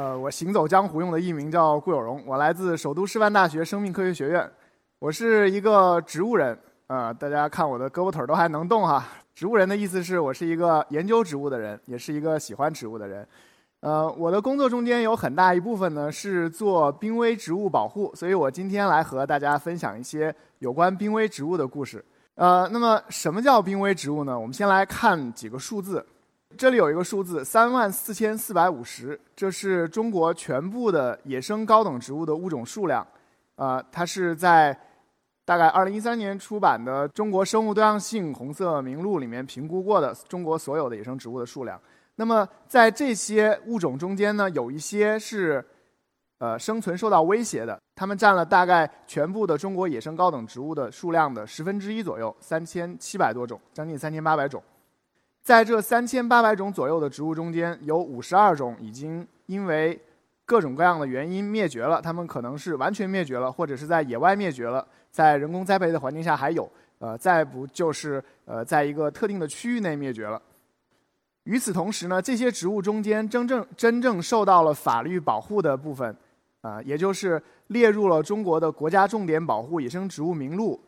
呃，我行走江湖用的艺名叫顾有荣，我来自首都师范大学生命科学学院，我是一个植物人。呃，大家看我的胳膊腿都还能动哈。植物人的意思是我是一个研究植物的人，也是一个喜欢植物的人。呃，我的工作中间有很大一部分呢是做濒危植物保护，所以我今天来和大家分享一些有关濒危植物的故事。呃，那么什么叫濒危植物呢？我们先来看几个数字。这里有一个数字，三万四千四百五十，这是中国全部的野生高等植物的物种数量。啊，它是在大概二零一三年出版的《中国生物多样性红色名录》里面评估过的中国所有的野生植物的数量。那么在这些物种中间呢，有一些是呃生存受到威胁的，它们占了大概全部的中国野生高等植物的数量的十分之一左右，三千七百多种，将近三千八百种。在这三千八百种左右的植物中间，有五十二种已经因为各种各样的原因灭绝了。它们可能是完全灭绝了，或者是在野外灭绝了，在人工栽培的环境下还有，呃，再不就是呃，在一个特定的区域内灭绝了。与此同时呢，这些植物中间真正真正受到了法律保护的部分，啊，也就是列入了中国的国家重点保护野生植物名录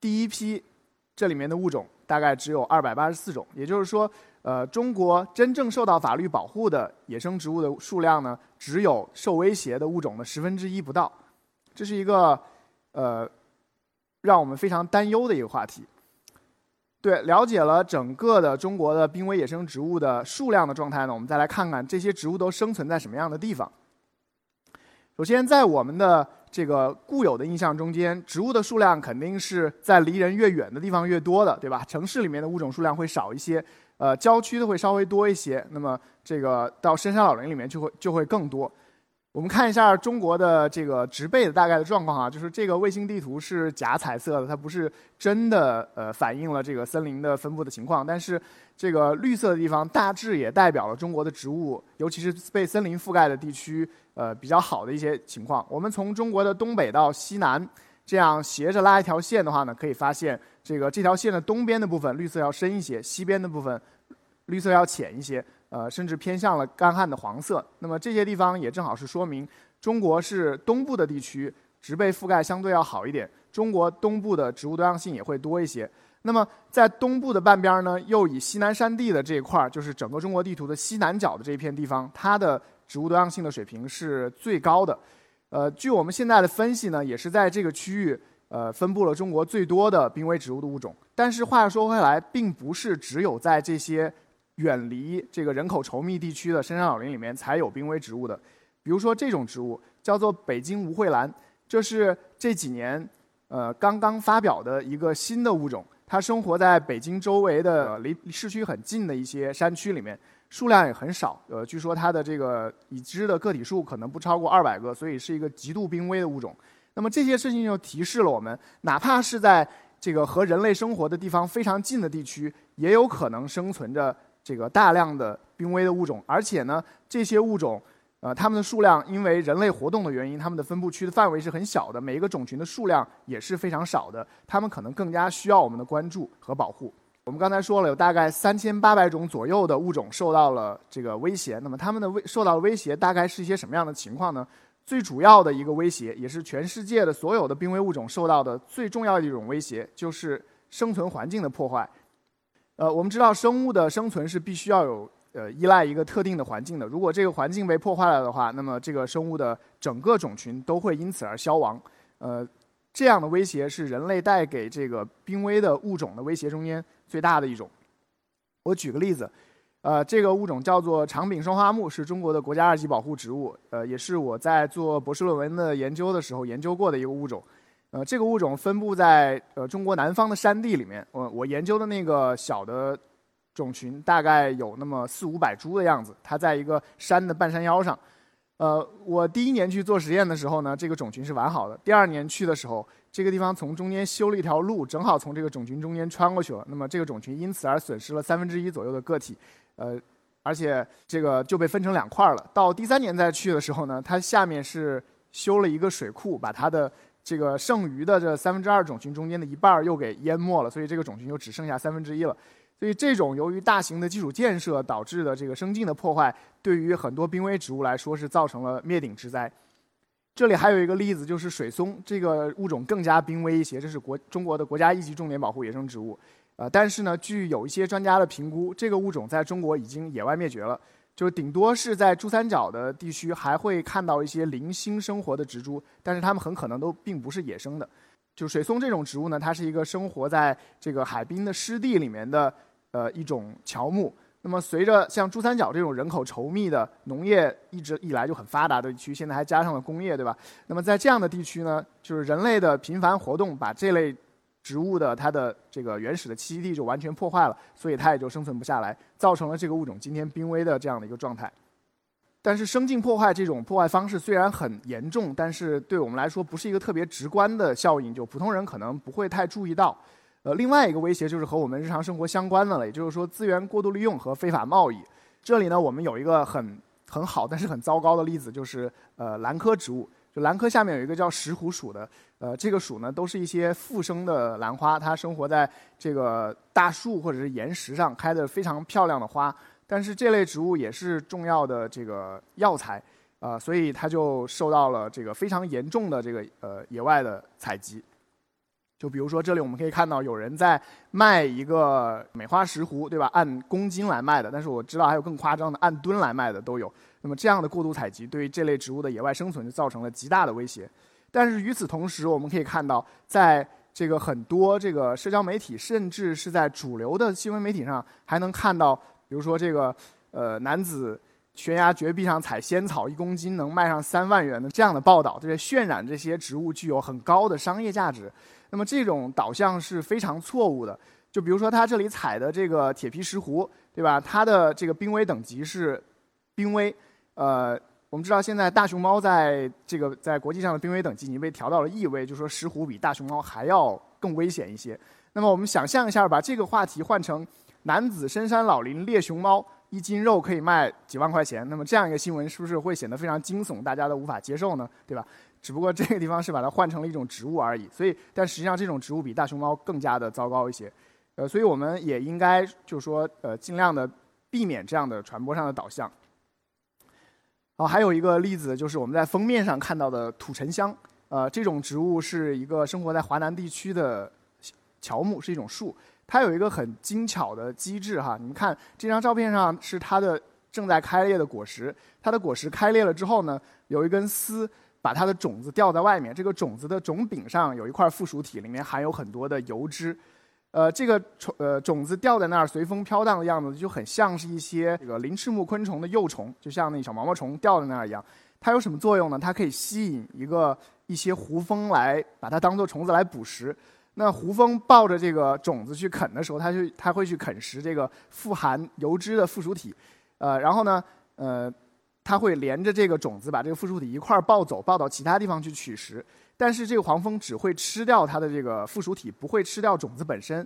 第一批，这里面的物种。大概只有二百八十四种，也就是说，呃，中国真正受到法律保护的野生植物的数量呢，只有受威胁的物种的十分之一不到，这是一个呃让我们非常担忧的一个话题。对，了解了整个的中国的濒危野生植物的数量的状态呢，我们再来看看这些植物都生存在什么样的地方。首先，在我们的这个固有的印象中间，植物的数量肯定是在离人越远的地方越多的，对吧？城市里面的物种数量会少一些，呃，郊区的会稍微多一些。那么，这个到深山老林里面就会就会更多。我们看一下中国的这个植被的大概的状况啊，就是这个卫星地图是假彩色的，它不是真的呃反映了这个森林的分布的情况。但是这个绿色的地方大致也代表了中国的植物，尤其是被森林覆盖的地区。呃，比较好的一些情况。我们从中国的东北到西南，这样斜着拉一条线的话呢，可以发现，这个这条线的东边的部分绿色要深一些，西边的部分绿色要浅一些，呃，甚至偏向了干旱的黄色。那么这些地方也正好是说明，中国是东部的地区，植被覆盖相对要好一点。中国东部的植物多样性也会多一些。那么在东部的半边呢，又以西南山地的这一块儿，就是整个中国地图的西南角的这一片地方，它的。植物多样性的水平是最高的，呃，据我们现在的分析呢，也是在这个区域，呃，分布了中国最多的濒危植物的物种。但是话又说回来，并不是只有在这些远离这个人口稠密地区的深山老林里面才有濒危植物的。比如说这种植物叫做北京无蕙兰，这是这几年呃刚刚发表的一个新的物种，它生活在北京周围的离市区很近的一些山区里面。数量也很少，呃，据说它的这个已知的个体数可能不超过二百个，所以是一个极度濒危的物种。那么这些事情就提示了我们，哪怕是在这个和人类生活的地方非常近的地区，也有可能生存着这个大量的濒危的物种。而且呢，这些物种，呃，它们的数量因为人类活动的原因，它们的分布区的范围是很小的，每一个种群的数量也是非常少的，它们可能更加需要我们的关注和保护。我们刚才说了，有大概三千八百种左右的物种受到了这个威胁。那么，它们的威受到的威胁大概是一些什么样的情况呢？最主要的一个威胁，也是全世界的所有的濒危物种受到的最重要的一种威胁，就是生存环境的破坏。呃，我们知道，生物的生存是必须要有呃依赖一个特定的环境的。如果这个环境被破坏了的话，那么这个生物的整个种群都会因此而消亡。呃，这样的威胁是人类带给这个濒危的物种的威胁中间。最大的一种，我举个例子，呃，这个物种叫做长柄双花木，是中国的国家二级保护植物，呃，也是我在做博士论文的研究的时候研究过的一个物种，呃，这个物种分布在呃中国南方的山地里面，我我研究的那个小的种群大概有那么四五百株的样子，它在一个山的半山腰上，呃，我第一年去做实验的时候呢，这个种群是完好的。第二年去的时候，这个地方从中间修了一条路，正好从这个种群中间穿过去了。那么这个种群因此而损失了三分之一左右的个体，呃，而且这个就被分成两块了。到第三年再去的时候呢，它下面是修了一个水库，把它的这个剩余的这三分之二种群中间的一半又给淹没了，所以这个种群就只剩下三分之一了。所以，这种由于大型的基础建设导致的这个生境的破坏，对于很多濒危植物来说是造成了灭顶之灾。这里还有一个例子，就是水松这个物种更加濒危一些，这是国中国的国家一级重点保护野生植物。呃，但是呢，据有一些专家的评估，这个物种在中国已经野外灭绝了，就是顶多是在珠三角的地区还会看到一些零星生活的植株，但是它们很可能都并不是野生的。就水松这种植物呢，它是一个生活在这个海滨的湿地里面的。呃，一种乔木。那么，随着像珠三角这种人口稠密的、农业一直以来就很发达的地区，现在还加上了工业，对吧？那么，在这样的地区呢，就是人类的频繁活动，把这类植物的它的这个原始的栖息地就完全破坏了，所以它也就生存不下来，造成了这个物种今天濒危的这样的一个状态。但是，生境破坏这种破坏方式虽然很严重，但是对我们来说不是一个特别直观的效应，就普通人可能不会太注意到。呃，另外一个威胁就是和我们日常生活相关的了，也就是说资源过度利用和非法贸易。这里呢，我们有一个很很好但是很糟糕的例子，就是呃兰科植物。就兰科下面有一个叫石斛属的，呃，这个属呢都是一些复生的兰花，它生活在这个大树或者是岩石上，开的非常漂亮的花。但是这类植物也是重要的这个药材，啊，所以它就受到了这个非常严重的这个呃野外的采集。就比如说，这里我们可以看到有人在卖一个美花石斛，对吧？按公斤来卖的，但是我知道还有更夸张的，按吨来卖的都有。那么这样的过度采集，对于这类植物的野外生存就造成了极大的威胁。但是与此同时，我们可以看到，在这个很多这个社交媒体，甚至是在主流的新闻媒体上，还能看到，比如说这个呃男子悬崖绝壁上采仙草，一公斤能卖上三万元的这样的报道，对渲染这些植物具有很高的商业价值。那么这种导向是非常错误的。就比如说，它这里采的这个铁皮石斛，对吧？它的这个濒危等级是濒危。呃，我们知道现在大熊猫在这个在国际上的濒危等级已经被调到了易危，就说石斛比大熊猫还要更危险一些。那么我们想象一下，把这个话题换成男子深山老林猎熊猫，一斤肉可以卖几万块钱，那么这样一个新闻是不是会显得非常惊悚，大家都无法接受呢？对吧？只不过这个地方是把它换成了一种植物而已，所以但实际上这种植物比大熊猫更加的糟糕一些，呃，所以我们也应该就是说呃尽量的避免这样的传播上的导向。好，还有一个例子就是我们在封面上看到的土沉香，呃，这种植物是一个生活在华南地区的乔木，是一种树，它有一个很精巧的机制哈，你们看这张照片上是它的正在开裂的果实，它的果实开裂了之后呢，有一根丝。把它的种子吊在外面，这个种子的种柄上有一块附属体，里面含有很多的油脂。呃，这个虫呃种子吊在那儿随风飘荡的样子，就很像是一些这个鳞翅目昆虫的幼虫，就像那小毛毛虫吊在那儿一样。它有什么作用呢？它可以吸引一个一些胡蜂来把它当做虫子来捕食。那胡蜂抱着这个种子去啃的时候，它就它会去啃食这个富含油脂的附属体。呃，然后呢，呃。它会连着这个种子把这个附属体一块儿抱走，抱到其他地方去取食。但是这个黄蜂只会吃掉它的这个附属体，不会吃掉种子本身。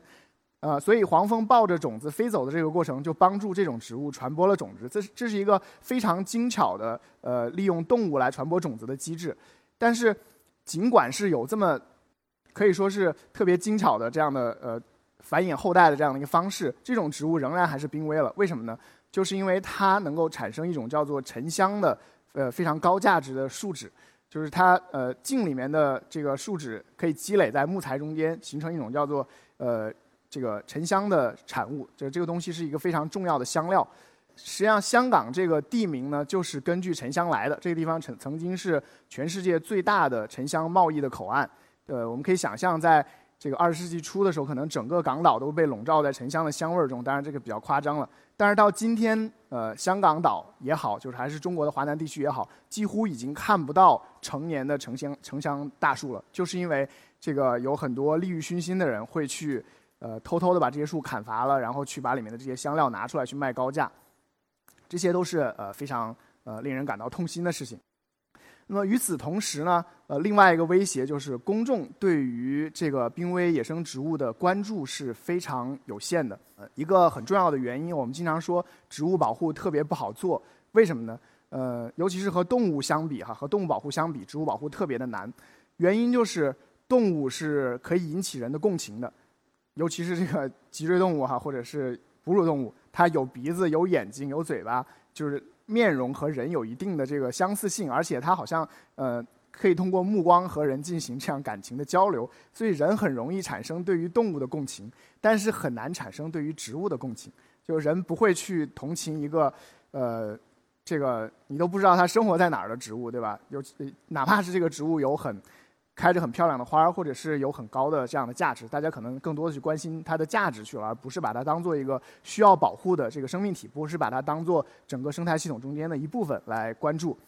呃，所以黄蜂抱着种子飞走的这个过程，就帮助这种植物传播了种子。这是这是一个非常精巧的呃利用动物来传播种子的机制。但是尽管是有这么可以说是特别精巧的这样的呃繁衍后代的这样的一个方式，这种植物仍然还是濒危了。为什么呢？就是因为它能够产生一种叫做沉香的，呃，非常高价值的树脂，就是它呃茎里面的这个树脂可以积累在木材中间，形成一种叫做呃这个沉香的产物。就这个东西是一个非常重要的香料。实际上，香港这个地名呢，就是根据沉香来的。这个地方曾曾经是全世界最大的沉香贸易的口岸。呃，我们可以想象在。这个二十世纪初的时候，可能整个港岛都被笼罩在沉香的香味儿中。当然，这个比较夸张了。但是到今天，呃，香港岛也好，就是还是中国的华南地区也好，几乎已经看不到成年的沉香沉香大树了。就是因为这个有很多利欲熏心的人会去，呃，偷偷的把这些树砍伐了，然后去把里面的这些香料拿出来去卖高价。这些都是呃非常呃令人感到痛心的事情。那么与此同时呢，呃，另外一个威胁就是公众对于这个濒危野生植物的关注是非常有限的。呃，一个很重要的原因，我们经常说植物保护特别不好做，为什么呢？呃，尤其是和动物相比哈，和动物保护相比，植物保护特别的难。原因就是动物是可以引起人的共情的，尤其是这个脊椎动物哈，或者是哺乳动物，它有鼻子、有眼睛、有嘴巴，就是面容和人有一定的这个相似性，而且它好像呃可以通过目光和人进行这样感情的交流，所以人很容易产生对于动物的共情，但是很难产生对于植物的共情，就人不会去同情一个呃。这个你都不知道它生活在哪儿的植物，对吧？有哪怕是这个植物有很开着很漂亮的花儿，或者是有很高的这样的价值，大家可能更多的去关心它的价值去了，而不是把它当做一个需要保护的这个生命体，不是把它当做整个生态系统中间的一部分来关注。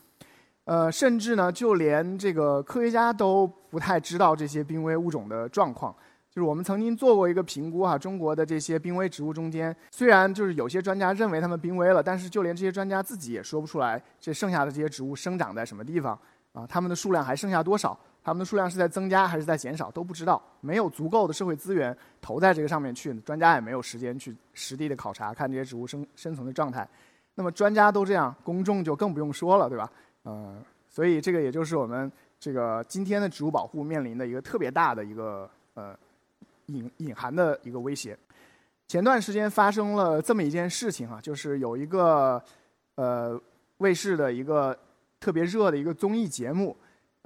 呃，甚至呢，就连这个科学家都不太知道这些濒危物种的状况。就是我们曾经做过一个评估哈，中国的这些濒危植物中间，虽然就是有些专家认为它们濒危了，但是就连这些专家自己也说不出来，这剩下的这些植物生长在什么地方啊？它们的数量还剩下多少？它们的数量是在增加还是在减少？都不知道，没有足够的社会资源投在这个上面去，专家也没有时间去实地的考察看这些植物生生存的状态。那么专家都这样，公众就更不用说了，对吧？嗯，所以这个也就是我们这个今天的植物保护面临的一个特别大的一个呃。隐隐含的一个威胁。前段时间发生了这么一件事情哈，就是有一个呃卫视的一个特别热的一个综艺节目，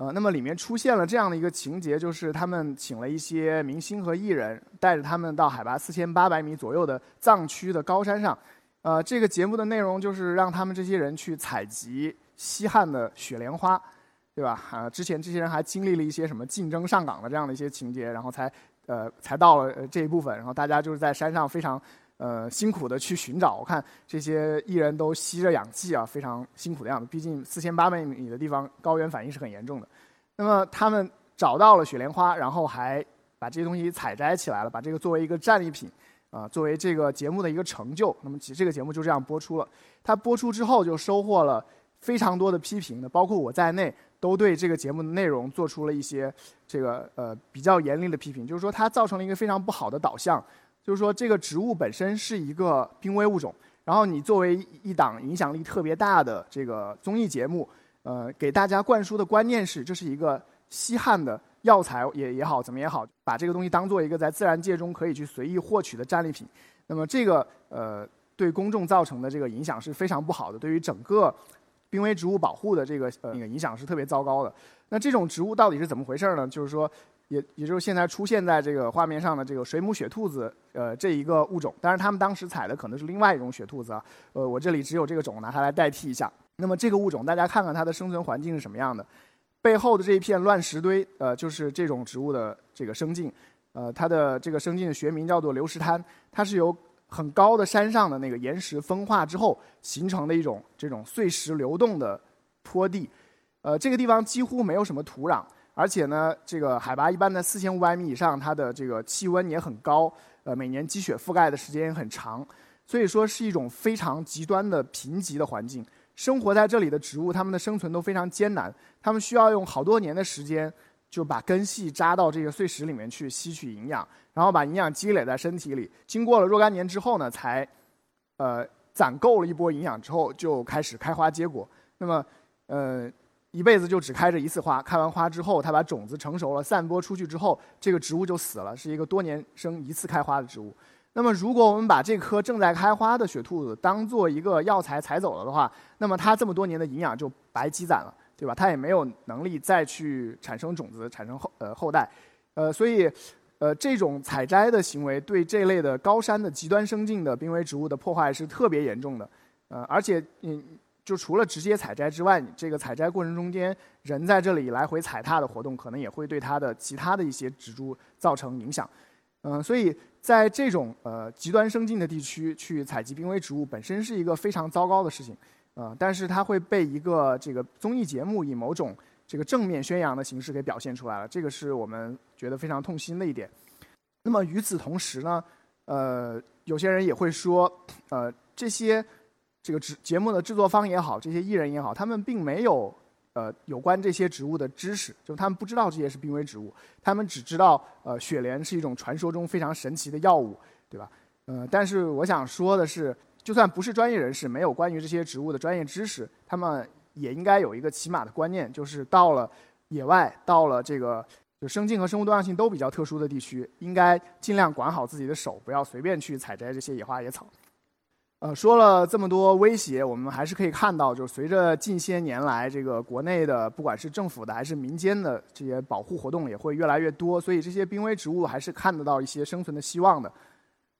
呃，那么里面出现了这样的一个情节，就是他们请了一些明星和艺人，带着他们到海拔四千八百米左右的藏区的高山上，呃，这个节目的内容就是让他们这些人去采集西汉的雪莲花，对吧？啊，之前这些人还经历了一些什么竞争上岗的这样的一些情节，然后才。呃，才到了这一部分，然后大家就是在山上非常呃辛苦的去寻找。我看这些艺人都吸着氧气啊，非常辛苦的样子。毕竟四千八百米的地方，高原反应是很严重的。那么他们找到了雪莲花，然后还把这些东西采摘起来了，把这个作为一个战利品啊，作为这个节目的一个成就。那么其实这个节目就这样播出了。它播出之后就收获了非常多的批评的，包括我在内。都对这个节目的内容做出了一些这个呃比较严厉的批评，就是说它造成了一个非常不好的导向，就是说这个植物本身是一个濒危物种，然后你作为一档影响力特别大的这个综艺节目，呃，给大家灌输的观念是这是一个稀罕的药材也也好怎么也好，把这个东西当做一个在自然界中可以去随意获取的战利品，那么这个呃对公众造成的这个影响是非常不好的，对于整个。濒危植物保护的这个呃那个影响是特别糟糕的。那这种植物到底是怎么回事呢？就是说，也也就是现在出现在这个画面上的这个水母雪兔子，呃，这一个物种。当然，他们当时采的可能是另外一种雪兔子啊。呃，我这里只有这个种，拿它来代替一下。那么这个物种，大家看看它的生存环境是什么样的？背后的这一片乱石堆，呃，就是这种植物的这个生境。呃，它的这个生境的学名叫做流石滩，它是由。很高的山上的那个岩石风化之后形成的一种这种碎石流动的坡地，呃，这个地方几乎没有什么土壤，而且呢，这个海拔一般在四千五百米以上，它的这个气温也很高，呃，每年积雪覆盖的时间也很长，所以说是一种非常极端的贫瘠的环境。生活在这里的植物，它们的生存都非常艰难，它们需要用好多年的时间。就把根系扎到这个碎石里面去吸取营养，然后把营养积累在身体里。经过了若干年之后呢，才，呃，攒够了一波营养之后，就开始开花结果。那么，呃，一辈子就只开着一次花。开完花之后，它把种子成熟了，散播出去之后，这个植物就死了，是一个多年生一次开花的植物。那么，如果我们把这颗正在开花的雪兔子当做一个药材采走了的话，那么它这么多年的营养就白积攒了。对吧？它也没有能力再去产生种子、产生后呃后代，呃，所以呃这种采摘的行为对这类的高山的极端生境的濒危植物的破坏是特别严重的，呃，而且嗯，就除了直接采摘之外，你这个采摘过程中间人在这里来回踩踏的活动，可能也会对它的其他的一些植株造成影响，嗯，所以在这种呃极端生境的地区去采集濒危植物，本身是一个非常糟糕的事情。呃，但是它会被一个这个综艺节目以某种这个正面宣扬的形式给表现出来了，这个是我们觉得非常痛心的一点。那么与此同时呢，呃，有些人也会说，呃，这些这个制节目的制作方也好，这些艺人也好，他们并没有呃有关这些植物的知识，就他们不知道这些是濒危植物，他们只知道呃雪莲是一种传说中非常神奇的药物，对吧？呃，但是我想说的是，就算不是专业人士，没有关于这些植物的专业知识，他们也应该有一个起码的观念，就是到了野外，到了这个就生境和生物多样性都比较特殊的地区，应该尽量管好自己的手，不要随便去采摘这些野花野草。呃，说了这么多威胁，我们还是可以看到，就是随着近些年来这个国内的不管是政府的还是民间的这些保护活动也会越来越多，所以这些濒危植物还是看得到一些生存的希望的。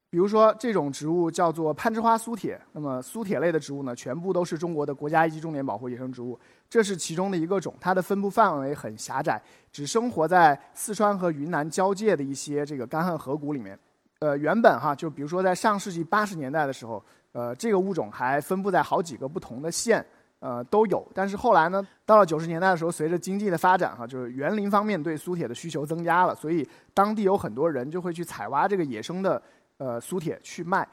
比如说这种植物叫做攀枝花苏铁，那么苏铁类的植物呢，全部都是中国的国家一级重点保护野生植物，这是其中的一个种，它的分布范围很狭窄，只生活在四川和云南交界的一些这个干旱河谷里面。呃，原本哈，就比如说在上世纪八十年代的时候。呃，这个物种还分布在好几个不同的县，呃，都有。但是后来呢，到了九十年代的时候，随着经济的发展，哈，就是园林方面对苏铁的需求增加了，所以当地有很多人就会去采挖这个野生的呃苏铁去卖。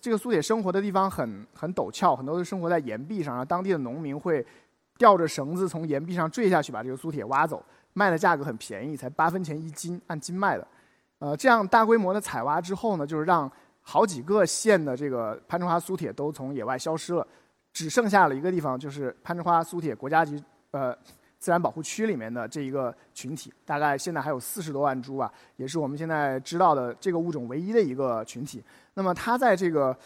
这个苏铁生活的地方很很陡峭，很多都生活在岩壁上，然后当地的农民会吊着绳子从岩壁上坠下去，把这个苏铁挖走，卖的价格很便宜，才八分钱一斤，按斤卖的。呃，这样大规模的采挖之后呢，就是让好几个县的这个攀枝花苏铁都从野外消失了，只剩下了一个地方，就是攀枝花苏铁国家级呃自然保护区里面的这一个群体，大概现在还有四十多万株吧，也是我们现在知道的这个物种唯一的一个群体。那么它在这个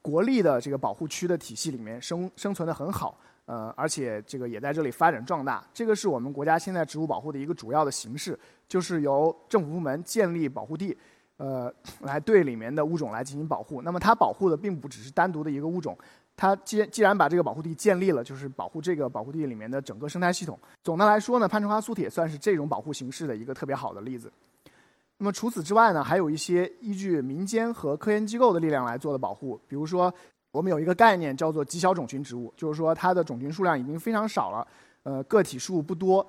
国立的这个保护区的体系里面生生存的很好，呃，而且这个也在这里发展壮大。这个是我们国家现在植物保护的一个主要的形式，就是由政府部门建立保护地。呃，来对里面的物种来进行保护。那么它保护的并不只是单独的一个物种，它既既然把这个保护地建立了，就是保护这个保护地里面的整个生态系统。总的来说呢，攀枝花苏铁算是这种保护形式的一个特别好的例子。那么除此之外呢，还有一些依据民间和科研机构的力量来做的保护。比如说，我们有一个概念叫做极小种群植物，就是说它的种群数量已经非常少了，呃，个体数不多，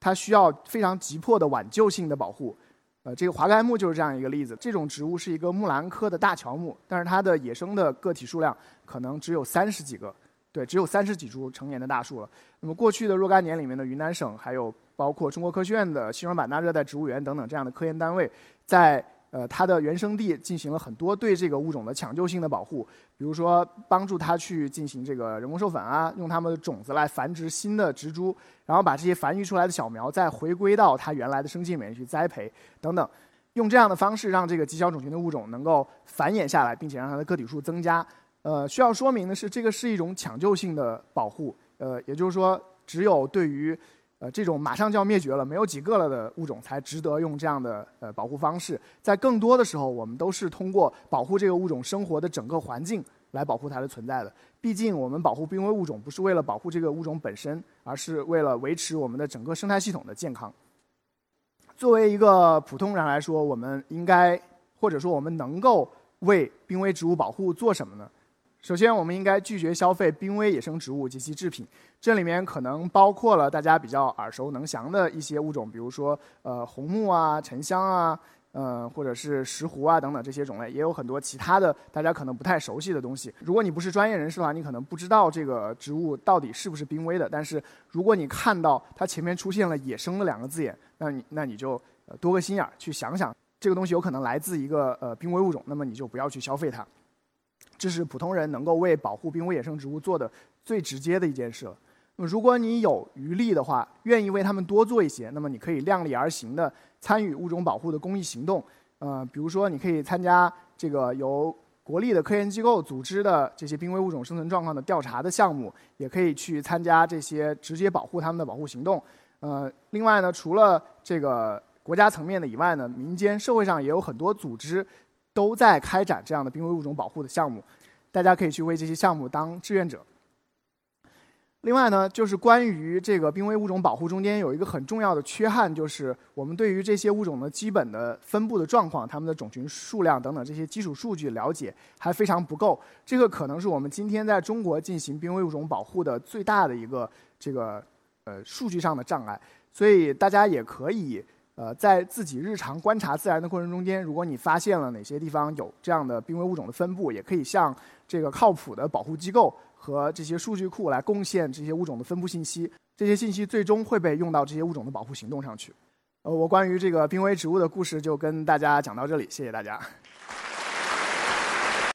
它需要非常急迫的挽救性的保护。呃，这个华盖木就是这样一个例子。这种植物是一个木兰科的大乔木，但是它的野生的个体数量可能只有三十几个，对，只有三十几株成年的大树了。那么过去的若干年里面的云南省，还有包括中国科学院的西双版纳热带植物园等等这样的科研单位，在呃，它的原生地进行了很多对这个物种的抢救性的保护，比如说帮助它去进行这个人工授粉啊，用它们的种子来繁殖新的植株，然后把这些繁育出来的小苗再回归到它原来的生境里面去栽培等等，用这样的方式让这个极小种群的物种能够繁衍下来，并且让它的个体数增加。呃，需要说明的是，这个是一种抢救性的保护，呃，也就是说，只有对于呃，这种马上就要灭绝了、没有几个了的物种，才值得用这样的呃保护方式。在更多的时候，我们都是通过保护这个物种生活的整个环境来保护它的存在的。毕竟，我们保护濒危物种不是为了保护这个物种本身，而是为了维持我们的整个生态系统的健康。作为一个普通人来说，我们应该或者说我们能够为濒危植物保护做什么呢？首先，我们应该拒绝消费濒危野生植物及其制品。这里面可能包括了大家比较耳熟能详的一些物种，比如说呃红木啊、沉香啊，呃或者是石斛啊等等这些种类，也有很多其他的大家可能不太熟悉的东西。如果你不是专业人士的话，你可能不知道这个植物到底是不是濒危的。但是如果你看到它前面出现了“野生”的两个字眼，那你那你就多个心眼儿去想想，这个东西有可能来自一个呃濒危物种，那么你就不要去消费它。这是普通人能够为保护濒危野生植物做的最直接的一件事了。那么，如果你有余力的话，愿意为他们多做一些，那么你可以量力而行的参与物种保护的公益行动。呃，比如说，你可以参加这个由国立的科研机构组织的这些濒危物种生存状况的调查的项目，也可以去参加这些直接保护它们的保护行动。呃，另外呢，除了这个国家层面的以外呢，民间社会上也有很多组织。都在开展这样的濒危物种保护的项目，大家可以去为这些项目当志愿者。另外呢，就是关于这个濒危物种保护中间有一个很重要的缺憾，就是我们对于这些物种的基本的分布的状况、它们的种群数量等等这些基础数据了解还非常不够。这个可能是我们今天在中国进行濒危物种保护的最大的一个这个呃数据上的障碍。所以大家也可以。呃，在自己日常观察自然的过程中间，如果你发现了哪些地方有这样的濒危物种的分布，也可以向这个靠谱的保护机构和这些数据库来贡献这些物种的分布信息。这些信息最终会被用到这些物种的保护行动上去。呃，我关于这个濒危植物的故事就跟大家讲到这里，谢谢大家。